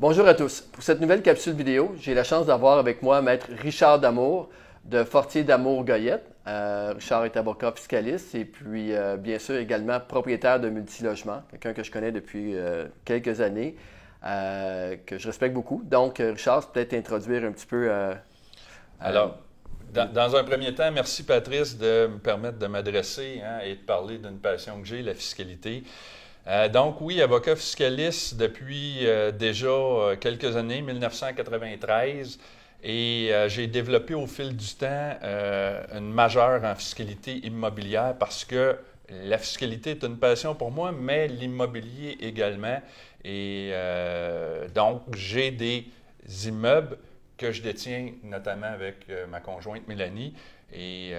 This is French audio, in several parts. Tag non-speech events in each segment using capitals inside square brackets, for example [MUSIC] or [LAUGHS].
Bonjour à tous. Pour cette nouvelle capsule vidéo, j'ai la chance d'avoir avec moi Maître Richard Damour de Fortier Damour Goyette. Euh, Richard est avocat fiscaliste et puis euh, bien sûr également propriétaire de multilogement, quelqu'un que je connais depuis euh, quelques années, que je respecte beaucoup. Donc Richard, peut-être introduire un petit peu. Alors, dans, un premier temps, merci Patrice de me permettre de m'adresser hein, et de parler d'une passion que j'ai, la fiscalité. Euh, donc oui, avocat fiscaliste depuis euh, déjà euh, quelques années, 1993, et j'ai développé au fil du temps une majeure en fiscalité immobilière parce que la fiscalité est une passion pour moi, mais l'immobilier également. Et donc j'ai des immeubles que je détiens notamment avec ma conjointe Mélanie. Et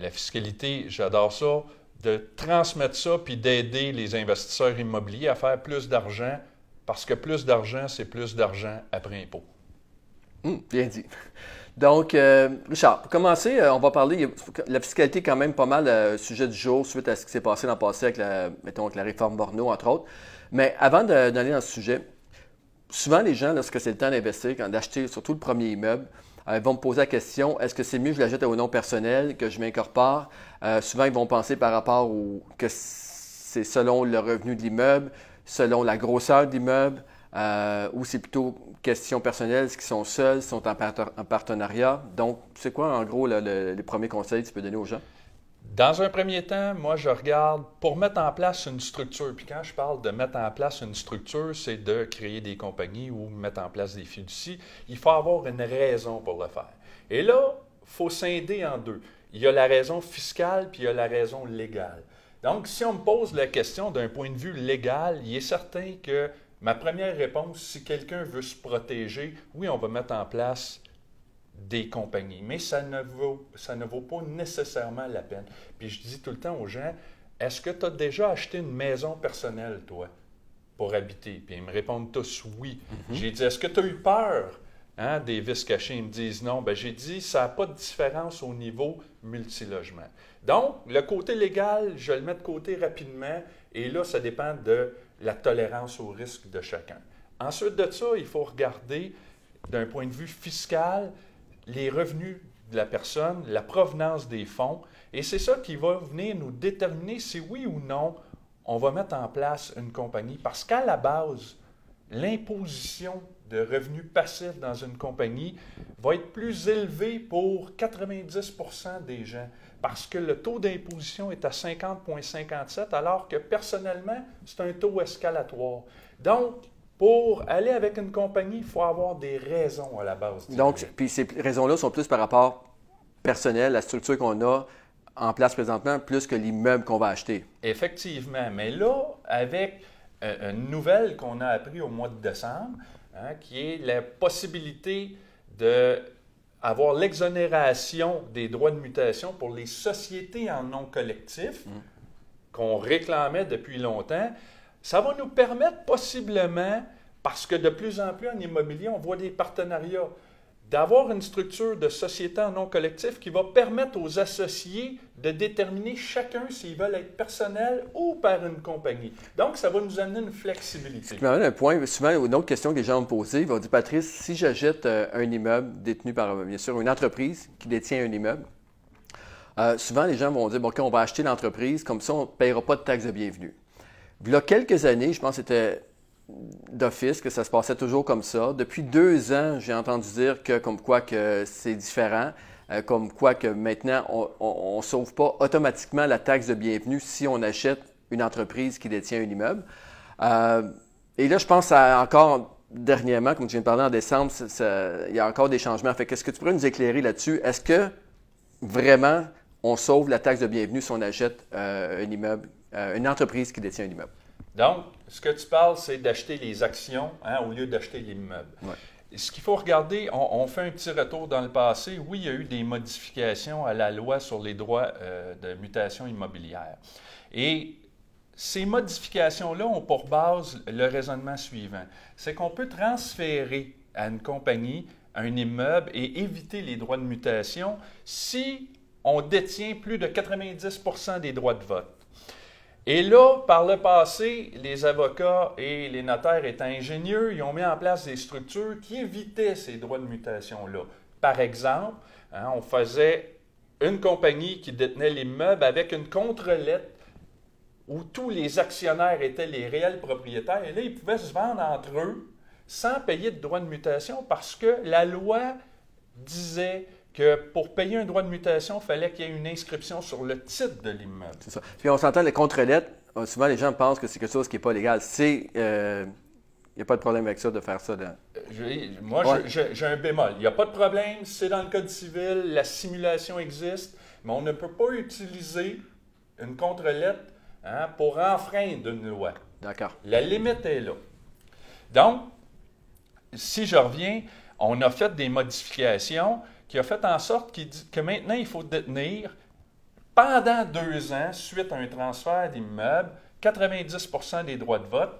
la fiscalité, j'adore ça de transmettre ça puis d'aider les investisseurs immobiliers à faire plus d'argent parce que plus d'argent, c'est plus d'argent après impôt. Hum, bien dit. Donc, euh, Richard, pour commencer, euh, on va parler, la fiscalité est quand même pas mal euh, sujet du jour suite à ce qui s'est passé dans le passé avec la, mettons, avec la réforme Borno, entre autres. Mais avant d'aller dans ce sujet, souvent les gens, lorsque c'est le temps d'investir, d'acheter surtout le premier immeuble, ils vont me poser la question est-ce que c'est mieux que je l'achète au nom personnel, que je m'incorpore? Euh, Souvent, ils vont penser par rapport au que c'est selon le revenu de l'immeuble, selon la grosseur de l'immeuble, euh, ou c'est plutôt question personnelle, est-ce qu'ils sont seuls, sont en, partenariat? Donc, c'est quoi en gros les premiers conseils que tu peux donner aux gens? Dans un premier temps, moi, je regarde pour mettre en place une structure. Puis quand je parle de mettre en place une structure, c'est de créer des compagnies ou mettre en place des fiducies. Il faut avoir une raison pour le faire. Et là, il faut scinder en deux. Il y a la raison fiscale, puis il y a la raison légale. Donc, si on me pose la question d'un point de vue légal, il est certain que ma première réponse, si quelqu'un veut se protéger, oui, on va mettre en place des compagnies. Mais ça ne, vaut, ça ne vaut pas nécessairement la peine. Puis je dis tout le temps aux gens, est-ce que tu as déjà acheté une maison personnelle, toi, pour habiter? Puis ils me répondent tous oui. Mhm. J'ai dit, est-ce que tu as eu peur hein, des vis cachés? Ils me disent non. Ben, j'ai dit, ça n'a pas de différence au niveau multilogement. Donc, le côté légal, je le mets de côté rapidement. Et là, ça dépend de la tolérance au risque de chacun. Ensuite de ça, il faut regarder d'un point de vue fiscal, les revenus de la personne, la provenance des fonds, et c'est ça qui va venir nous déterminer si oui ou non on va mettre en place une compagnie. Parce qu'à la base, l'imposition de revenus passifs dans une compagnie va être plus élevée pour 90 des gens parce que le taux d'imposition est à 50,57 alors que personnellement, c'est un taux escalatoire. Donc, pour aller avec une compagnie, il faut avoir des raisons à la base. Donc, puis ces raisons-là sont plus par rapport personnel, la structure qu'on a en place présentement, plus que l'immeuble qu'on va acheter. Effectivement. Mais là, avec euh, une nouvelle qu'on a appris au mois de décembre, hein, qui est la possibilité d'avoir l'exonération des droits de mutation pour les sociétés en non collectif mm. qu'on réclamait depuis longtemps, ça va nous permettre possiblement, parce que de plus en plus en immobilier, on voit des partenariats, d'avoir une structure de société en non collectif qui va permettre aux associés de déterminer chacun s'ils veulent être personnels ou par une compagnie. Donc, ça va nous amener une flexibilité. Tu m'amènes un point, souvent, une autre question que les gens me poser, ils vont dire, Patrice, si j'achète euh, un immeuble détenu par, bien sûr, une entreprise qui détient un immeuble, euh, souvent les gens vont dire, bon, OK, on va acheter l'entreprise, comme ça, on ne payera pas de taxes de bienvenue. Il y a quelques années, je pense que c'était d'office que ça se passait toujours comme ça. Depuis deux ans, j'ai entendu dire que comme quoi que c'est différent, euh, comme quoi que maintenant on ne sauve pas automatiquement la taxe de bienvenue si on achète une entreprise qui détient un immeuble. Euh, et là, je pense à encore dernièrement, comme tu viens de parler en décembre, il y a encore des changements. Fait qu'est-ce que tu pourrais nous éclairer là-dessus? Est-ce que vraiment on sauve la taxe de bienvenue si on achète euh, un immeuble une entreprise qui détient un immeuble? Donc, ce que tu parles, c'est d'acheter les actions hein, au lieu d'acheter l'immeuble. Ce qu'il faut regarder, on, fait un petit retour dans le passé. Oui, il y a eu des modifications à la loi sur les droits euh, de mutation immobilière. Et ces modifications-là ont pour base le raisonnement suivant. C'est qu'on peut transférer à une compagnie un immeuble et éviter les droits de mutation si on détient plus de 90% des droits de vote. Et là, par le passé, les avocats et les notaires étant ingénieux, ils ont mis en place des structures qui évitaient ces droits de mutation-là. Par exemple, hein, on faisait une compagnie qui détenait l'immeuble avec une contre-lettre où tous les actionnaires étaient les réels propriétaires. Et là, ils pouvaient se vendre entre eux sans payer de droits de mutation parce que la loi disait que pour payer un droit de mutation, il fallait qu'il y ait une inscription sur le titre de l'immeuble. C'est ça. Puis on s'entend les contre-lettres. euh, Souvent, les gens pensent que c'est quelque chose qui n'est pas légal. C'est. Il n'y a pas de problème avec ça de faire ça. dans- Je- moi, Ouais. j'ai un bémol. Il n'y a pas de problème, c'est dans le Code civil, la simulation existe, mais on ne peut pas utiliser une contre-lettre hein, pour enfreindre une loi. D'accord. La limite est là. Donc, si je reviens, on a fait des modifications qui ont fait en sorte dit que maintenant, il faut détenir pendant deux ans, suite à un transfert d'immeuble, 90% des droits de vote.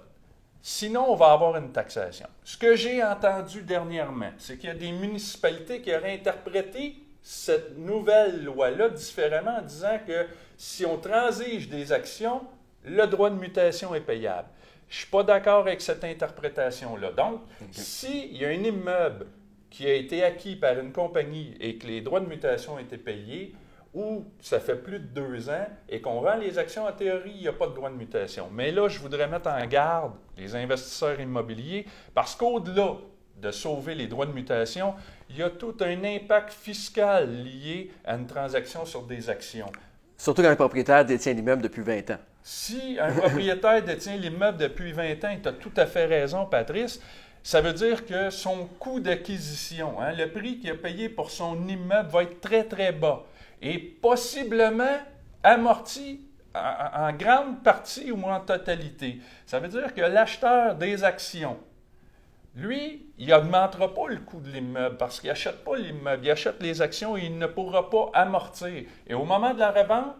Sinon, on va avoir une taxation. Ce que j'ai entendu dernièrement, c'est qu'il y a des municipalités qui auraient interprété cette nouvelle loi-là différemment en disant que si on transige des actions, le droit de mutation est payable. Je ne suis pas d'accord avec cette interprétation-là. Donc, s'il y a un immeuble qui a été acquis par une compagnie et que les droits de mutation ont été payés, ou ça fait plus de deux ans et qu'on vend les actions, en théorie, il n'y a pas de droit de mutation. Mais là, je voudrais mettre en garde les investisseurs immobiliers parce qu'au-delà de sauver les droits de mutation, il y a tout un impact fiscal lié à une transaction sur des actions. Surtout quand le propriétaire détient l'immeuble depuis 20 ans. Si un propriétaire détient l'immeuble depuis 20 ans, tu as tout à fait raison, Patrice, ça veut dire que son coût d'acquisition, hein, le prix qu'il a payé pour son immeuble va être très, très bas et possiblement amorti en, grande partie ou en totalité. Ça veut dire que l'acheteur des actions, lui, il n'augmentera pas le coût de l'immeuble parce qu'il n'achète pas l'immeuble, il achète les actions et il ne pourra pas amortir. Et au moment de la revente,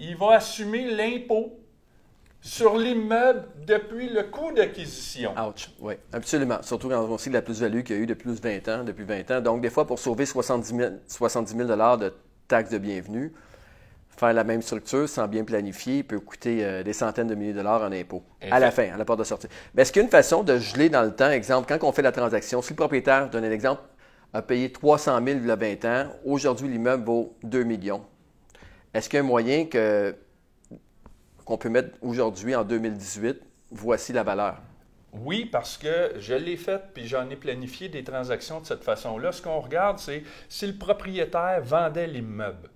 il va assumer l'impôt sur l'immeuble depuis le coût d'acquisition. Ouch. Oui, absolument. Surtout quand on sait la plus-value qu'il y a eu depuis plus de 20 ans, depuis 20 ans. Donc, des fois, pour sauver 70 000, 70 000 de taxes de bienvenue, faire la même structure sans bien planifier peut coûter euh, des centaines de milliers de dollars en impôts à la fin, à la porte de sortie. Mais est-ce qu'il y a une façon de geler dans le temps, exemple, quand on fait la transaction, si le propriétaire, donne un exemple, a payé 300 000 il y a 20 ans, aujourd'hui l'immeuble vaut 2 millions. Est-ce qu'il y a un moyen que, qu'on peut mettre aujourd'hui en 2018, voici la valeur? Oui, parce que je l'ai fait, puis j'en ai planifié des transactions de cette façon-là. Ce qu'on regarde, c'est si le propriétaire vendait l'immeuble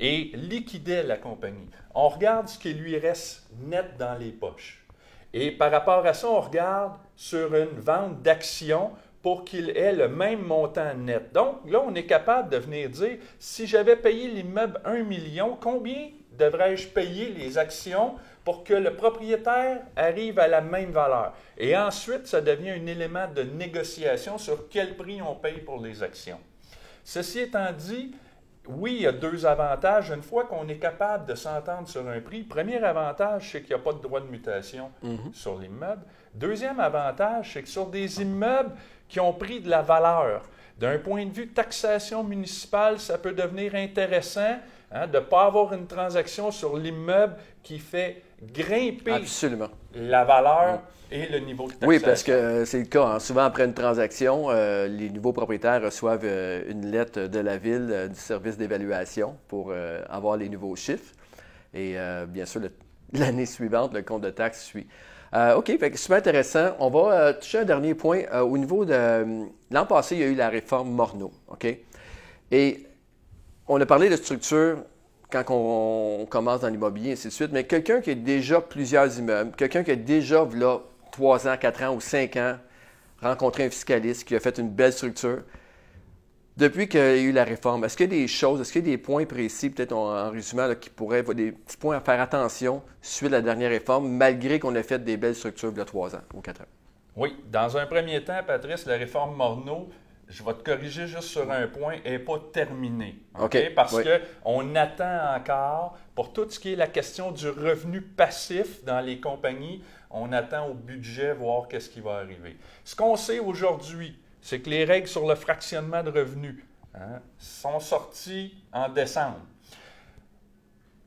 et liquidait la compagnie. On regarde ce qui lui reste net dans les poches. Et par rapport à ça, on regarde sur une vente d'actions pour qu'il ait le même montant net. Donc là, on est capable de venir dire, si j'avais payé l'immeuble 1 million, combien devrais-je payer les actions pour que le propriétaire arrive à la même valeur? Et ensuite, ça devient un élément de négociation sur quel prix on paye pour les actions. Ceci étant dit, oui, il y a deux avantages. Une fois qu'on est capable de s'entendre sur un prix, premier avantage, c'est qu'il n'y a pas de droit de mutation sur l'immeuble. Deuxième avantage, c'est que sur des immeubles qui ont pris de la valeur, d'un point de vue taxation municipale, ça peut devenir intéressant hein, de ne pas avoir une transaction sur l'immeuble qui fait grimper Absolument. la valeur et le niveau de taxation. Oui, parce que euh, c'est le cas. hein. Souvent, après une transaction, euh, les nouveaux propriétaires reçoivent euh, une lettre de la ville euh, du service d'évaluation pour avoir les nouveaux chiffres. Et bien sûr, [LAUGHS] l'année suivante, le compte de taxes suit. Euh, OK, fait super intéressant. On va euh, toucher un dernier point. Euh, au niveau de. L'an passé, il y a eu la réforme Morneau. OK? Et on a parlé de structure quand on, commence dans l'immobilier, ainsi de suite, mais quelqu'un qui a déjà plusieurs immeubles, quelqu'un qui a déjà, là, 3 ans, 4 ans ou 5 ans, rencontré un fiscaliste qui a fait une belle structure, depuis qu'il y a eu la réforme, est-ce qu'il y a des choses, est-ce qu'il y a des points précis, peut-être en, résumant, là, qui pourraient, des petits points à faire attention suite à la dernière réforme, malgré qu'on ait fait des belles structures il y a 3 ans ou 4 ans? Oui, dans un premier temps, Patrice, la réforme Morneau, je vais te corriger juste sur un point, n'est pas terminée. OK? OK, Parce oui. qu'on attend encore, pour tout ce qui est la question du revenu passif dans les compagnies, on attend au budget voir qu'est-ce qui va arriver. Ce qu'on sait aujourd'hui, c'est que les règles sur le fractionnement de revenus hein, sont sorties en décembre.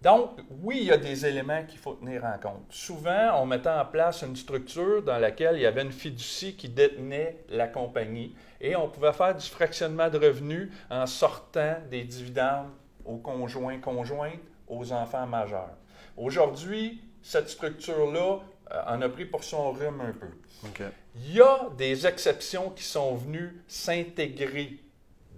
Donc, oui, il y a des éléments qu'il faut tenir en compte. Souvent, on mettait en place une structure dans laquelle il y avait une fiducie qui détenait la compagnie et on pouvait faire du fractionnement de revenus en sortant des dividendes aux conjoints, conjointes, aux enfants majeurs. Aujourd'hui, cette structure-là en a pris pour son rhume un peu. Il y a des exceptions qui sont venues s'intégrer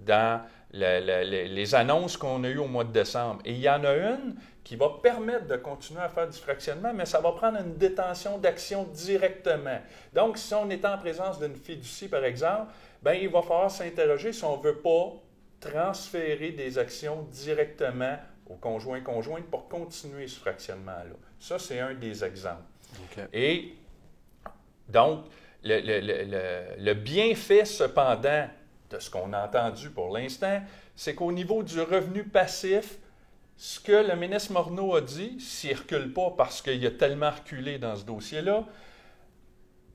dans les annonces qu'on a eues au mois de décembre. Et il y en a une qui va permettre de continuer à faire du fractionnement, mais ça va prendre une détention d'action directement. Donc, si on est en présence d'une fiducie, par exemple, ben, il va falloir s'interroger si on ne veut pas transférer des actions directement au conjoint conjoint pour continuer ce fractionnement-là. Ça, c'est un des exemples. Et donc, le, bienfait, cependant, de ce qu'on a entendu pour l'instant, c'est qu'au niveau du revenu passif, ce que le ministre Morneau a dit, s'il ne recule pas parce qu'il a tellement reculé dans ce dossier-là,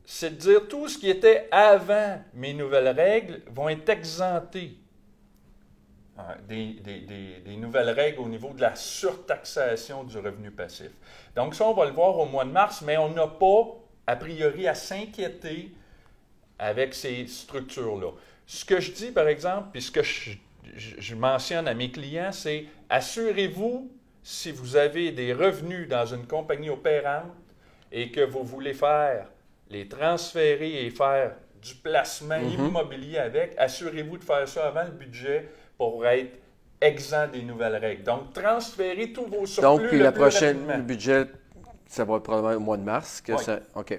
c'est de dire tout ce qui était avant mes nouvelles règles vont être exemptés hein, des, des, nouvelles règles au niveau de la surtaxation du revenu passif. Donc ça, on va le voir au mois de mars, mais on n'a pas, a priori, à s'inquiéter avec ces structures-là. Ce que je dis, par exemple, puis ce que je je, mentionne à mes clients, c'est assurez-vous, si vous avez des revenus dans une compagnie opérante et que vous voulez faire les transférer et faire du placement mhm. immobilier avec, assurez-vous de faire ça avant le budget pour être exempt des nouvelles règles. Donc, transférez tous vos surplus. Donc, puis la prochaine budget, ça va être probablement au mois de mars. Que ça, OK.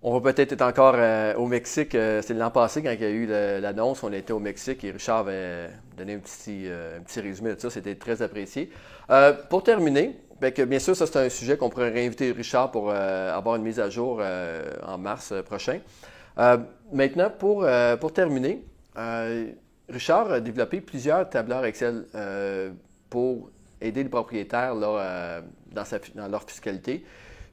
On va peut-être être encore euh, au Mexique. Euh, c'est l'an passé quand il y a eu l'annonce. On était au Mexique et Richard avait donné un petit, euh, résumé de ça. C'était très apprécié. pour terminer, bien, bien, sûr, ça c'est un sujet qu'on pourrait réinviter Richard pour avoir une mise à jour en mars prochain. maintenant, pour, pour terminer, Richard a développé plusieurs tableurs Excel pour aider les propriétaires là, dans, leur fiscalité.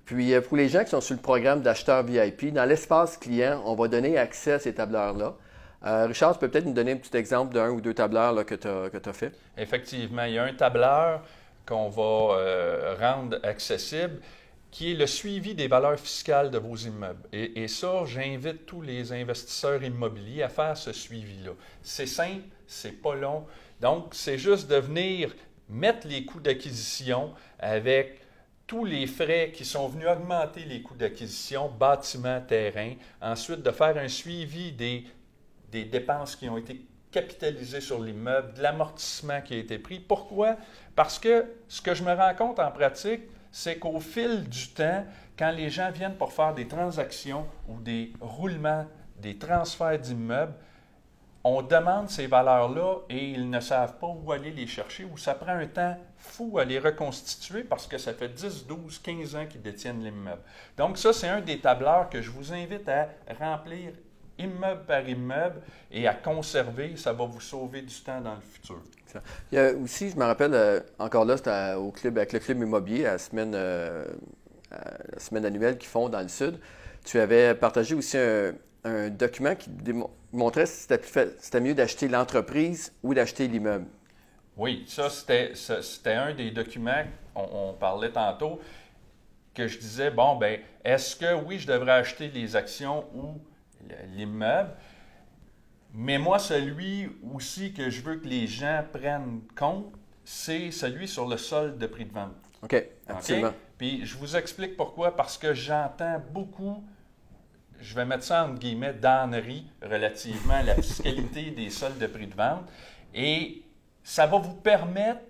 Puis euh, pour les gens qui sont sur le programme d'acheteur VIP, dans l'espace client, on va donner accès à ces tableurs-là. Euh, Richard, tu peux peut-être nous donner un petit exemple d'un ou deux tableurs que tu as, fait? Effectivement, il y a un tableur qu'on va euh, rendre accessible qui est le suivi des valeurs fiscales de vos immeubles. Et, et ça, j'invite tous les investisseurs immobiliers à faire ce suivi-là. C'est simple, c'est pas long. Donc, c'est juste de venir mettre les coûts d'acquisition avec tous les frais qui sont venus augmenter les coûts d'acquisition, bâtiment, terrain, ensuite de faire un suivi des, des dépenses qui ont été capitalisées sur l'immeuble, de l'amortissement qui a été pris. Pourquoi? Parce que ce que je me rends compte en pratique, c'est qu'au fil du temps, quand les gens viennent pour faire des transactions ou des roulements, des transferts d'immeubles, on demande ces valeurs-là et ils ne savent pas où aller les chercher ou ça prend un temps fou à les reconstituer parce que ça fait 10, 12, 15 ans qu'ils détiennent l'immeuble. Donc ça, c'est un des tableurs que je vous invite à remplir immeuble par immeuble et à conserver. Ça va vous sauver du temps dans le futur. Il y a aussi, je me rappelle, euh, encore là, c'était au club, avec le club immobilier, la semaine, euh, la semaine annuelle qu'ils font dans le Sud. Tu avais partagé aussi un, document qui montrait si c'était mieux d'acheter l'entreprise ou d'acheter l'immeuble. Oui, ça, c'était un des documents, on, parlait tantôt, que je disais, bon, ben, est-ce que oui, je devrais acheter les actions ou l'immeuble? Mais moi, celui aussi que je veux que les gens prennent compte, c'est celui sur le solde de prix de vente. OK, absolument. Puis je vous explique pourquoi. Parce que j'entends beaucoup je vais mettre ça entre guillemets, d'ânerie relativement à la fiscalité [LAUGHS] des soldes de prix de vente. Et ça va vous permettre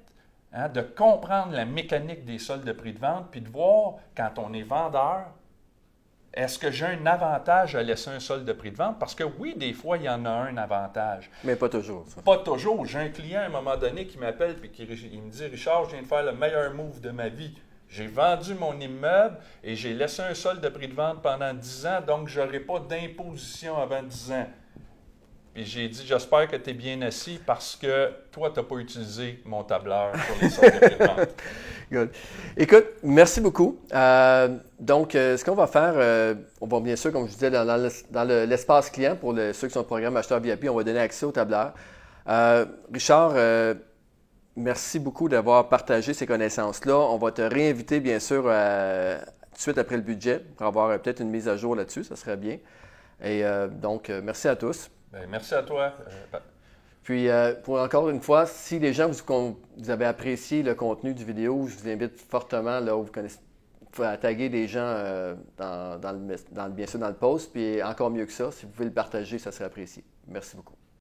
hein, de comprendre la mécanique des soldes de prix de vente, puis de voir quand on est vendeur, est-ce que j'ai un avantage à laisser un solde de prix de vente? Parce que oui, des fois, il y en a un avantage. Mais pas toujours. Pas toujours. J'ai un client à un moment donné qui m'appelle et qui il me dit Richard, je viens de faire le meilleur move de ma vie. J'ai vendu mon immeuble et j'ai laissé un solde de prix de vente pendant 10 ans, donc je n'aurai pas d'imposition avant 10 ans. Puis j'ai dit, j'espère que tu es bien assis parce que toi, tu n'as pas utilisé mon tableur pour les soldes de. [LAUGHS] Good. Écoute, merci beaucoup. Euh, donc, euh, ce qu'on va faire, euh, on va bien sûr, comme je disais, dans, l'espace client, pour ceux qui sont au programme Acheteur VIP, on va donner accès au tableur. Richard, merci beaucoup d'avoir partagé ces connaissances-là. On va te réinviter, bien sûr, tout de suite après le budget pour avoir peut-être une mise à jour là-dessus. Ça serait bien. Et donc, merci à tous. Ben, merci à toi. Puis, pour encore une fois, si les gens vous, vous, avez apprécié le contenu du vidéo, je vous invite fortement, à taguer des gens dans, le, bien sûr dans le post. Puis encore mieux que ça, si vous pouvez le partager, ça serait apprécié. Merci beaucoup.